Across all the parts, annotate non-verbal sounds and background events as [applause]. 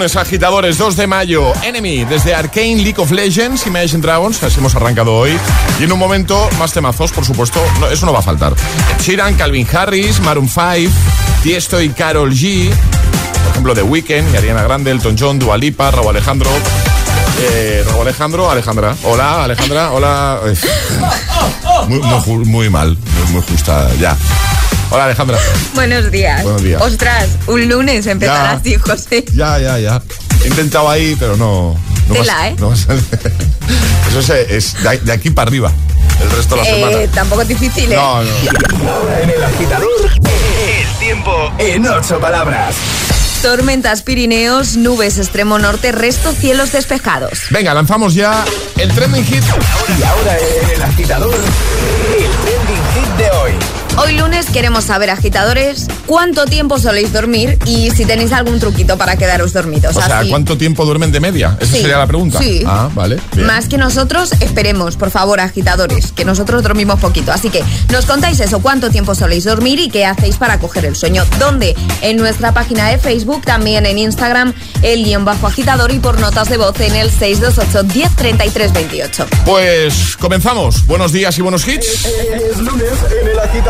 lunes, agitadores, 2 de mayo. Enemy, desde Arcane, League of Legends, Imagine Dragons, así hemos arrancado hoy. Y en un momento, más temazos, por supuesto, no, eso no va a faltar. Sheeran, Calvin Harris, Maroon 5, Tiesto y Carol G. Por ejemplo, The Weeknd y Ariana Grande, Elton John, Dua Lipa, Raúl Alejandro. Eh, Raúl Alejandro, Alejandra. Hola, Alejandra, hola. [laughs] Muy, muy mal, muy, muy justa, ya. Hola, Alejandra. Buenos días. Buenos días. Ostras, un lunes empezar Ya. así, José. Ya, ya, ya. He intentado ahí, pero no. no Tela, ¿eh? no. [laughs] Eso es, es de, aquí para arriba. El resto de la semana. Eh, tampoco es difícil, ¿eh? No, no. En el agitador, el tiempo en ocho palabras. Tormentas Pirineos, nubes extremo norte, resto cielos despejados. Venga, lanzamos ya el trending hit. Y ahora en el agitador, el trending hit de hoy. Hoy lunes queremos saber, agitadores, cuánto tiempo soléis dormir y si tenéis algún truquito para quedaros dormidos. O sea, Así. ¿cuánto tiempo duermen de media? Esa Sí, sería la pregunta. sí. Ah, vale. bien. Más que nosotros, esperemos, por favor, agitadores, que nosotros dormimos poquito. Así que nos contáis eso, cuánto tiempo soléis dormir y qué hacéis para coger el sueño. ¿Dónde? En nuestra página de Facebook, también en Instagram, el guion bajo agitador y por notas de voz en el 628 1033 28. Pues comenzamos. Buenos días y buenos hits. Es lunes en el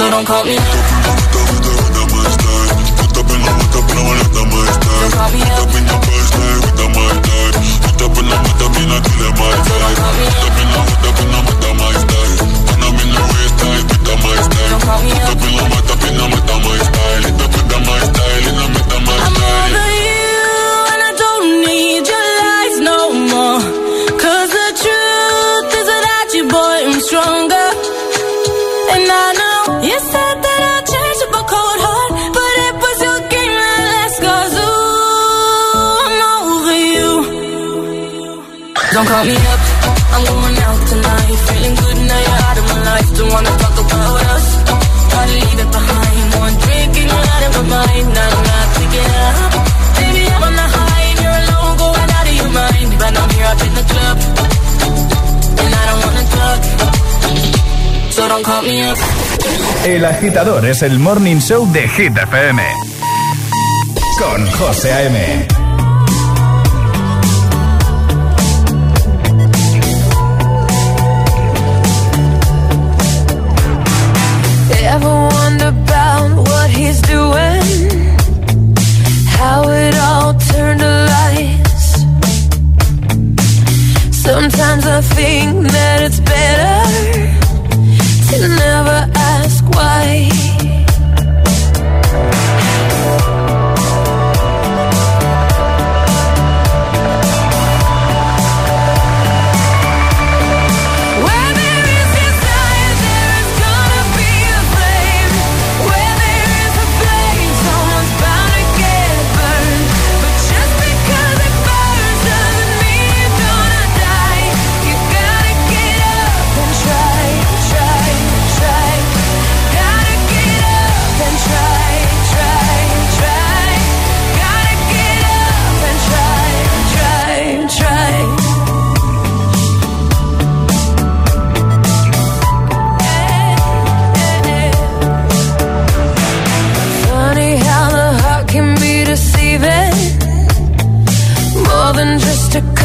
So don't call me up. Up. Up. I'm you, and Don't call me up, I'm going out tonight. Feeling good now you're out of my life. Don't wanna talk about us. Leave it behind. One out of my mind. I'm high and I don't. So don't call me up. El agitador es el morning show de Hit FM. Con José A.M.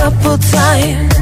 couple times.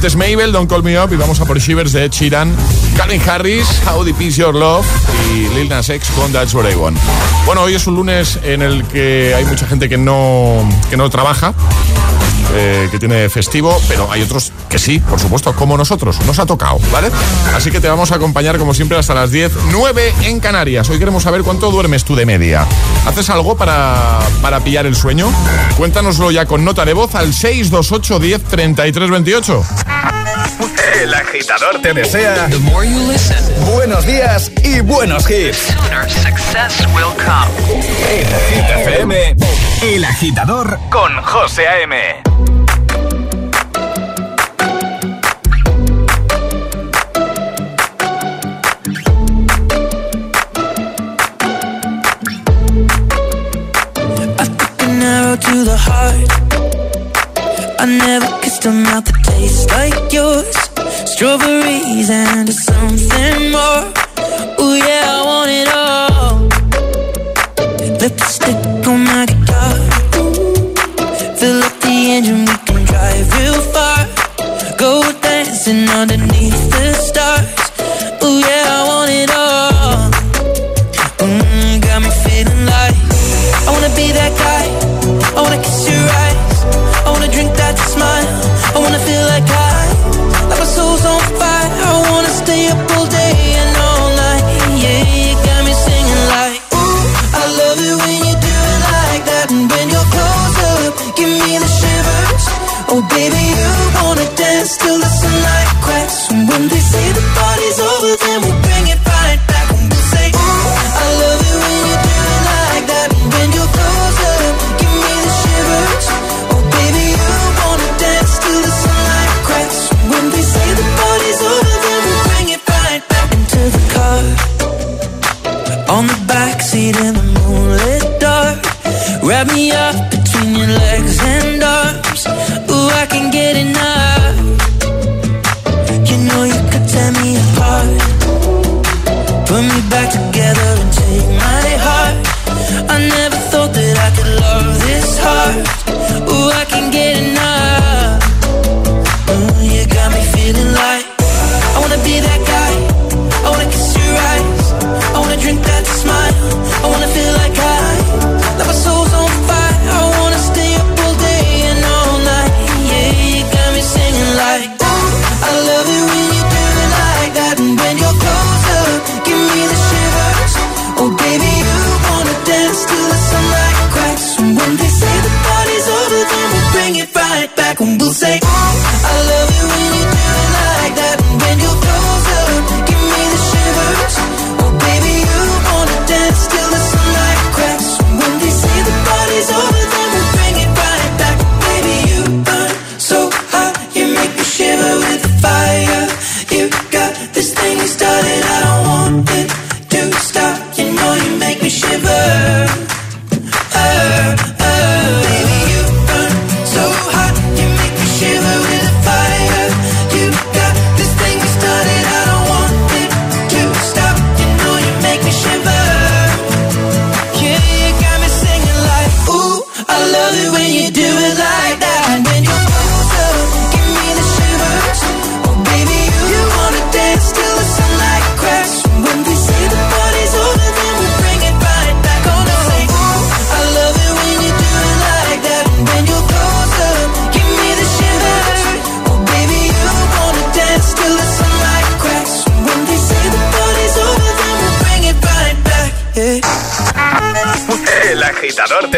Antes Mabel, Don't Call Me Up y vamos a por Shivers de Ed Sheeran, Calvin Harris, How Deep Is Your Love y Lil Nas X con That's What I Want. Bueno, hoy es un lunes en el que hay mucha gente que no, que no trabaja eh, que tiene festivo, pero hay otros que sí, por supuesto, como nosotros. Nos ha tocado, ¿vale? Así que te vamos a acompañar, como siempre, hasta las 10, 9 en Canarias. Hoy queremos saber cuánto duermes tú de media. ¿Haces algo para, para pillar el sueño? Cuéntanoslo ya con nota de voz al 628 10 33 28. El agitador te desea The more you listen, buenos días y buenos hits. Will come. En Hit FM, El agitador con José A.M. To the heart, I never kissed a mouth that tastes like yours. Strawberries and something more. Oh yeah, I want it all. Lipstick on my guitar. Fill up the engine.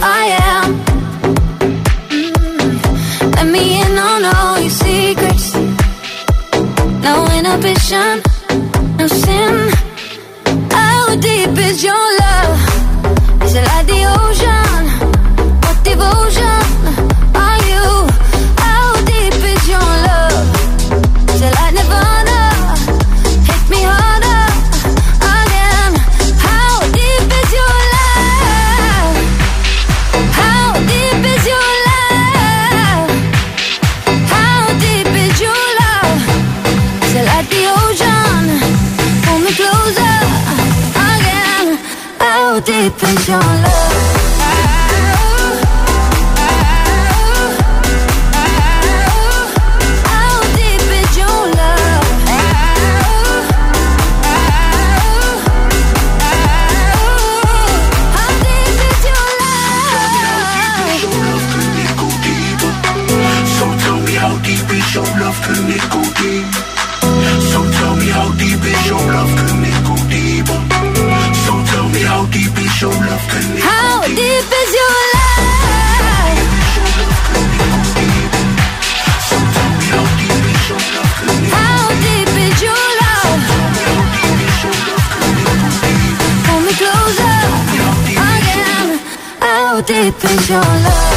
I am. Mm. Let me in on all your secrets. No inhibition, deep is your love?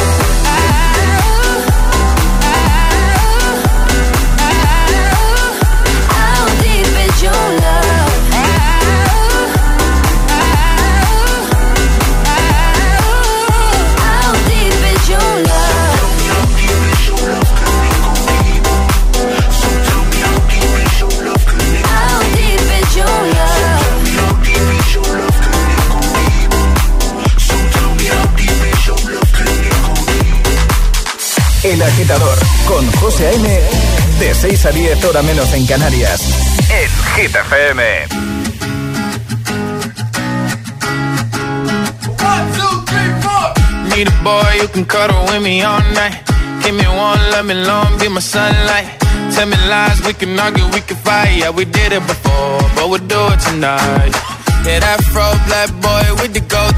Agitador con José A.M. De 6 a 10 hora menos en Canarias. En Hit FM. Need a boy who can cuddle with me all night. Give me one, let me long, be my sunlight. Tell me lies, we can argue, we can fight. Yeah, we did it before, but we'll do it tonight. Yeah, that fro black boy with the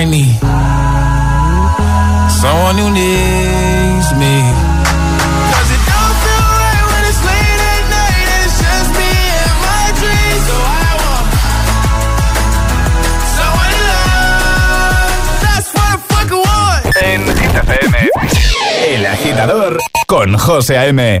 I need someone who needs me. 'Cause it don't feel right when it's late at night and it's just me and my dreams. So I want someone to love. That's what I fucking want. En FM. El agitador con José A.M.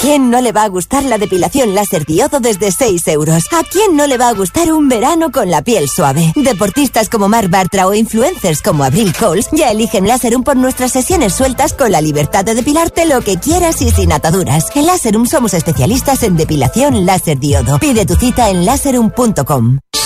Quién no le va a gustar la depilación láser diodo desde 6 euros? ¿A quién no le va a gustar un verano con la piel suave? Deportistas como Mark Bartra o influencers como Abril Coles ya eligen Láserum por nuestras sesiones sueltas con la libertad de depilarte lo que quieras y sin ataduras. En Láserum somos especialistas en depilación láser diodo. Pide tu cita en láserum.com.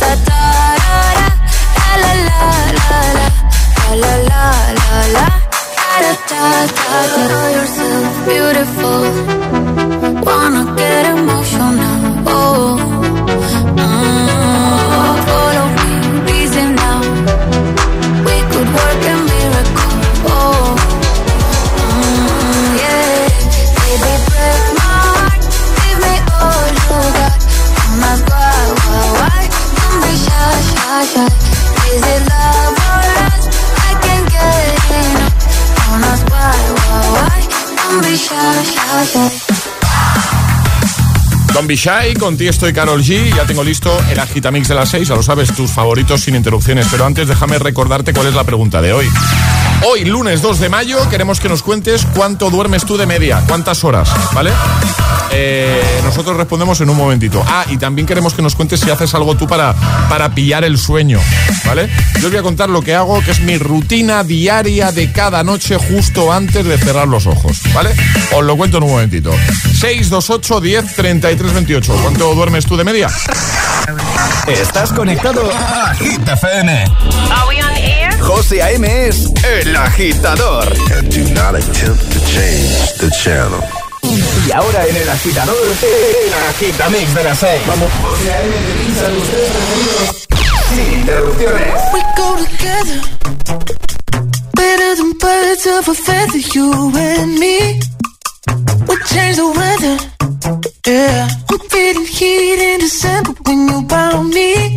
da da da, la la la la la, la la la la, da da da da. Yourself beautiful, wanna get emotional. Don Bishai, con ti estoy Carol G. Ya tengo listo el agitamix de las 6, ya lo sabes, tus favoritos sin interrupciones. Pero antes déjame recordarte cuál es la pregunta de hoy. Hoy, lunes 2 de mayo, queremos que nos cuentes cuánto duermes tú de media, cuántas horas, ¿vale? Eh, nosotros respondemos en un momentito. Ah, y también queremos que nos cuentes si haces algo tú para, para pillar el sueño, ¿vale? Yo os voy a contar lo que hago, que es mi rutina diaria de cada noche justo antes de cerrar los ojos, ¿vale? Os lo cuento en un momentito. 628 10 33 28. ¿Cuánto duermes tú de media? Estás conectado a Hit FM. José A.M. es el agitador. And do not attempt to change the channel. Y ahora en el agitador, el agitamix de las 6. Vamos. José A.M. te preferidos sin interrupciones. We go together Better than birds of a feather You and me We change the weather Yeah I'm feeling heat in December When you found me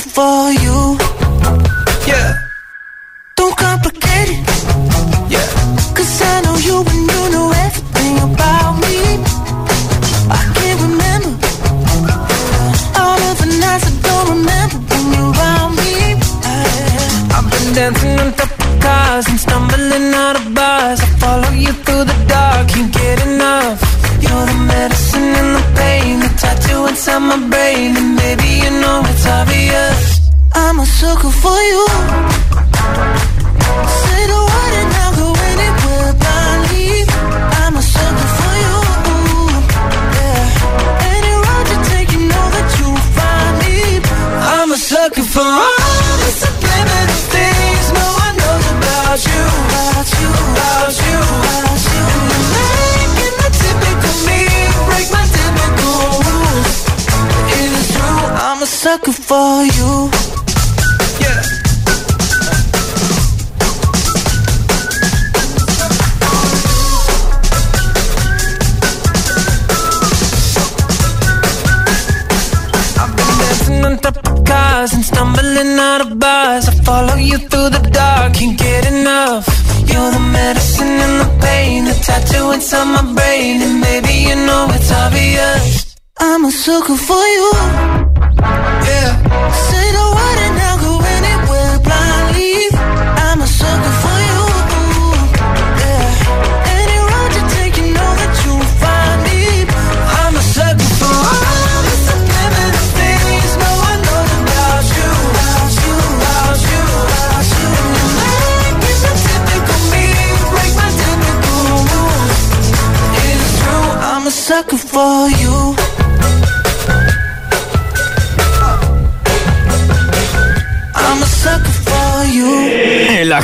For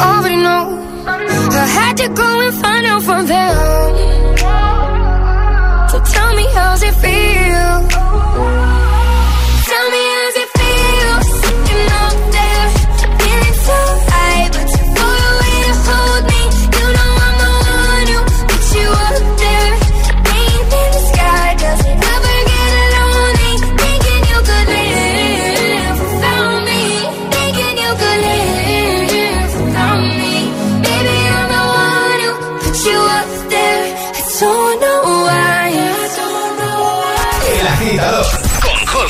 already know. I had to go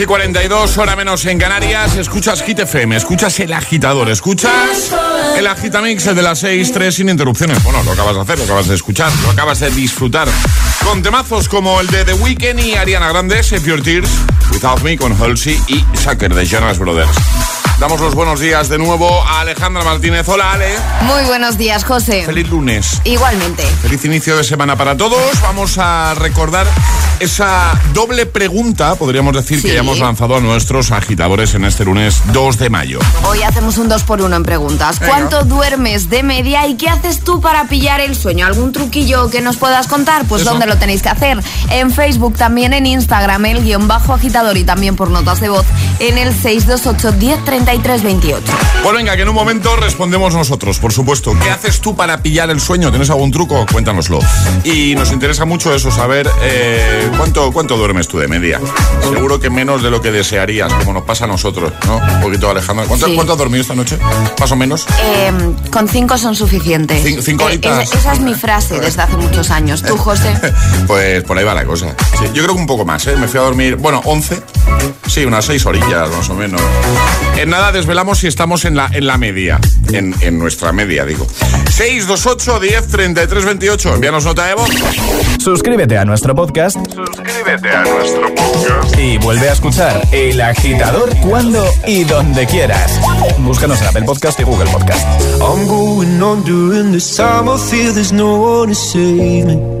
y 42, hora menos en Canarias. Escuchas Hit FM, escuchas el agitador, escuchas el agitamix, el de las 6, 3 sin interrupciones. Bueno, lo acabas de hacer, lo acabas de escuchar, lo acabas de disfrutar. Con temazos como el de The Weeknd y Ariana Grande, Save Your Tears, Without Me con Halsey y Sucker de Jonas Brothers. Damos los buenos días de nuevo a Alejandra Martínez. Hola, Ale. Muy buenos días, José. Feliz lunes. Igualmente. Feliz inicio de semana para todos. Vamos a recordar esa doble pregunta, podríamos decir, Sí. que ya hemos lanzado a nuestros agitadores en este lunes 2 de mayo. Hoy hacemos un 2 por 1 en preguntas. Venga. ¿Cuánto duermes de media y qué haces tú para pillar el sueño? ¿Algún truquillo que nos puedas contar? Pues Eso. ¿dónde lo tenéis que hacer? En Facebook, también en Instagram, el guion bajo agitador y también por notas de voz en el 628 10 33 28. Pues venga, que en un momento respondemos nosotros, por supuesto. ¿Qué haces tú para pillar el sueño? ¿Tienes algún truco? Cuéntanoslo. Y nos interesa mucho eso, saber eh, cuánto, cuánto duermes tú de media. Seguro que menos de lo que desearías, como nos pasa a nosotros, ¿no? Un poquito, Alejandro. ¿Cuánto, Sí. cuánto has dormido esta noche? Más o menos. Eh, con cinco son suficientes. Cin- cinco Eh, horitas. esa, esa es mi frase desde hace muchos años. ¿Tú, [laughs] José? Pues por ahí va la cosa. Sí, yo creo que un poco más, ¿eh? Me fui a dormir, bueno, 11. Sí, unas 6 orillas más o menos. En nada desvelamos si estamos en la, en la media. En, en nuestra media, digo. 628 10 33 28. Envíanos nota de voz. Suscríbete a nuestro podcast Suscríbete a nuestro podcast. y vuelve a escuchar El Agitador cuando y donde quieras. Búscanos en Apple Podcast y Google Podcast. I'm going on during this time. I feel there's no one to save me.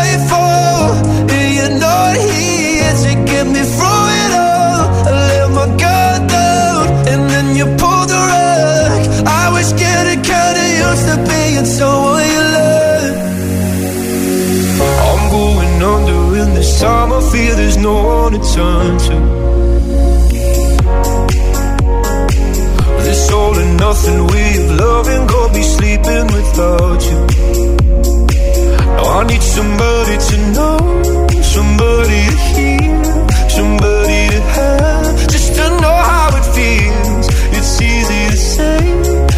can't tell what you love. I'm going under in this time. I fear there's no one to turn to. This all or nothing way of loving, gonna be sleeping without you. Now I need somebody to know, somebody to hear, somebody to have, just to know how it feels. It's easy to say,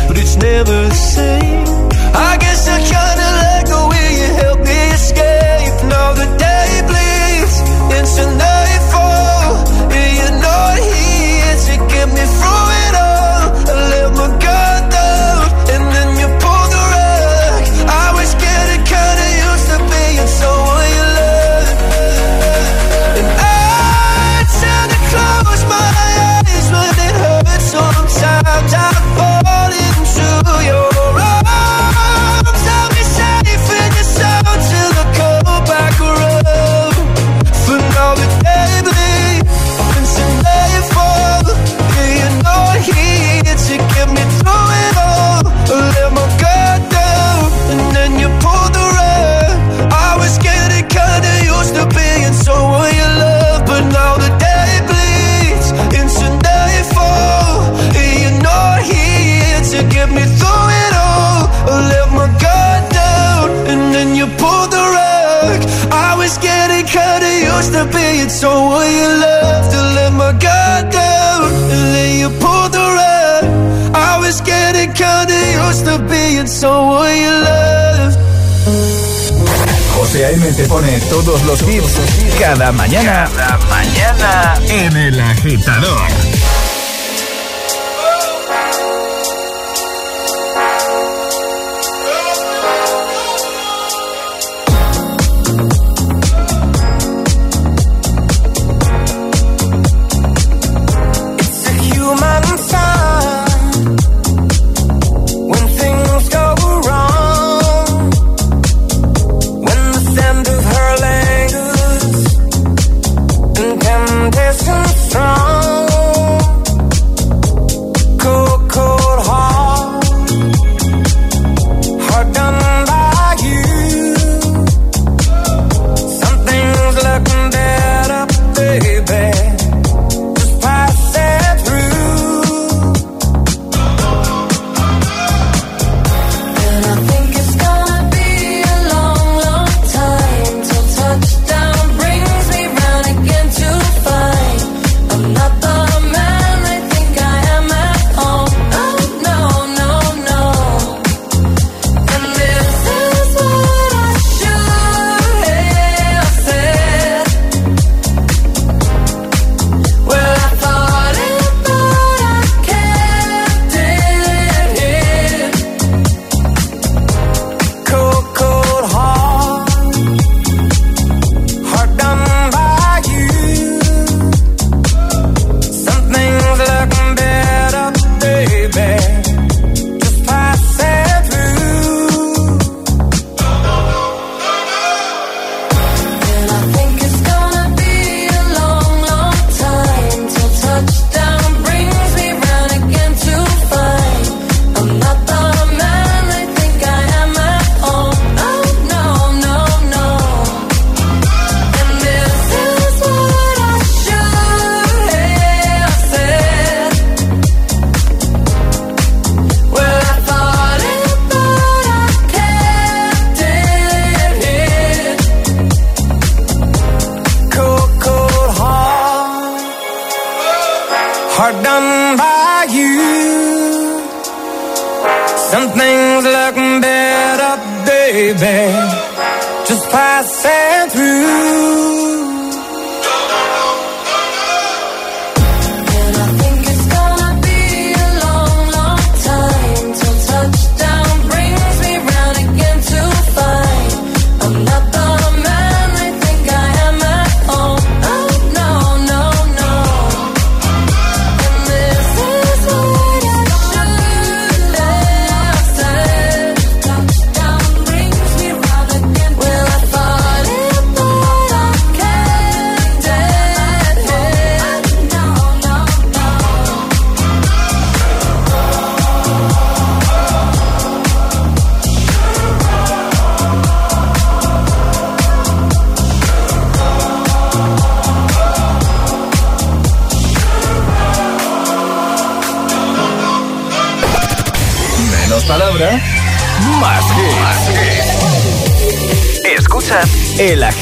but it's never the same took your So will you love to let my guard down and then you pull the rug? I was getting kinda used to being someone you love. José A.M. te pone todos los hits cada mañana, cada mañana en el agitador.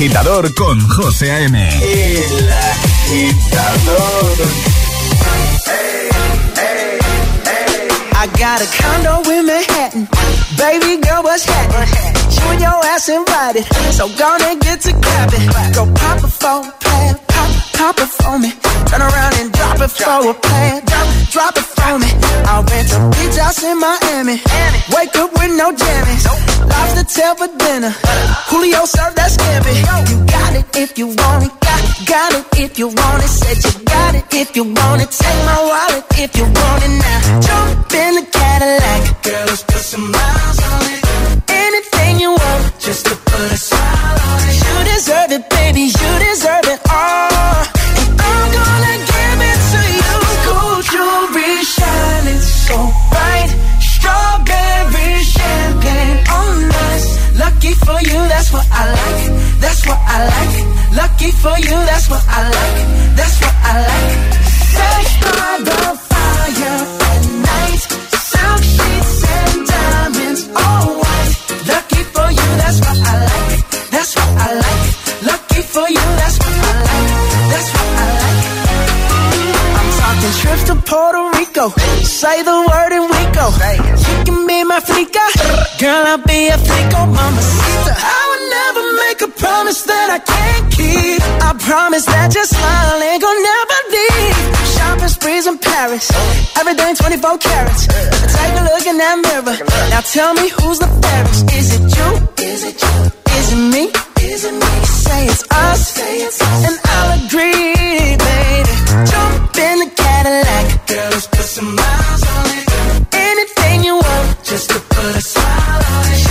Agitador con José A.M. El agitador. I got a condo in Manhattan. Baby girl, what's happening? You and your ass invited. So gonna get to clapping. Go pop it for a plan. Pop, pop it for me. Turn around and drop it for a plan. Drop, it for me. I'll rent a beach house in Miami. Wake up with no jammies. Lobster tail for dinner. Julio served that scampi. You got it if you want it. Got, got it if you want it. Said you got it if you want it. Take my wallet if you want it now. Jump in the Cadillac. Girl, let's put some miles on it. For you, that's what I like. That's what I like. Sex by the fire at night. Silk sheets and diamonds, all white. Lucky for you, that's what I like. That's what I like. Lucky for you, that's what I like. That's what I like. I'm talking trips to Puerto Rico. Say the word and we go. You can be my flica. Girl, I'll be a flico, mama. I would never make a promise that I can't keep. I promise that your smile ain't gonna never leave. Shopping sprees in Paris. Everything 24 carats. Take a look in that mirror. Now tell me who's the fairest. Is it you? Is it you? Is it me? Is it me? Say it's us. Say it's us. And I'll agree, baby. Jump in the Cadillac. Girl, let's put some miles on it. Anything you want, just to put a smile on it.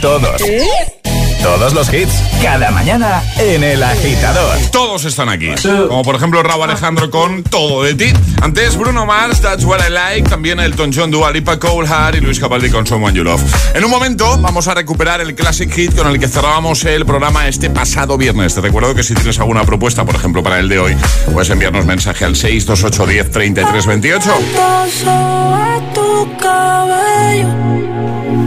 Todos. Todos los hits, cada mañana en El Agitador. Todos están aquí. Como por ejemplo Raúl Alejandro con Todo de ti. Antes Bruno Mars, That's What I Like. También Elton John, Dua Lipa, Cole Hart y Luis Capaldi con Someone You Love. En un momento vamos a recuperar el classic hit con el que cerrábamos el programa este pasado viernes. Te recuerdo que si tienes alguna propuesta, por ejemplo, para el de hoy, puedes enviarnos mensaje al 628 10 33 28.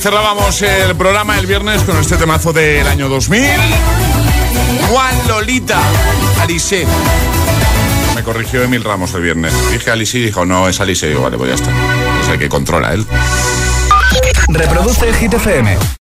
cerrábamos el programa el viernes con este temazo del año 2000. Juan Lolita, Alice. Me corrigió Emil Ramos el viernes. Dije Alice y dijo, no, es Alice. Yo, vale, pues ya está. Es el que controla él. Reproduce el Hit.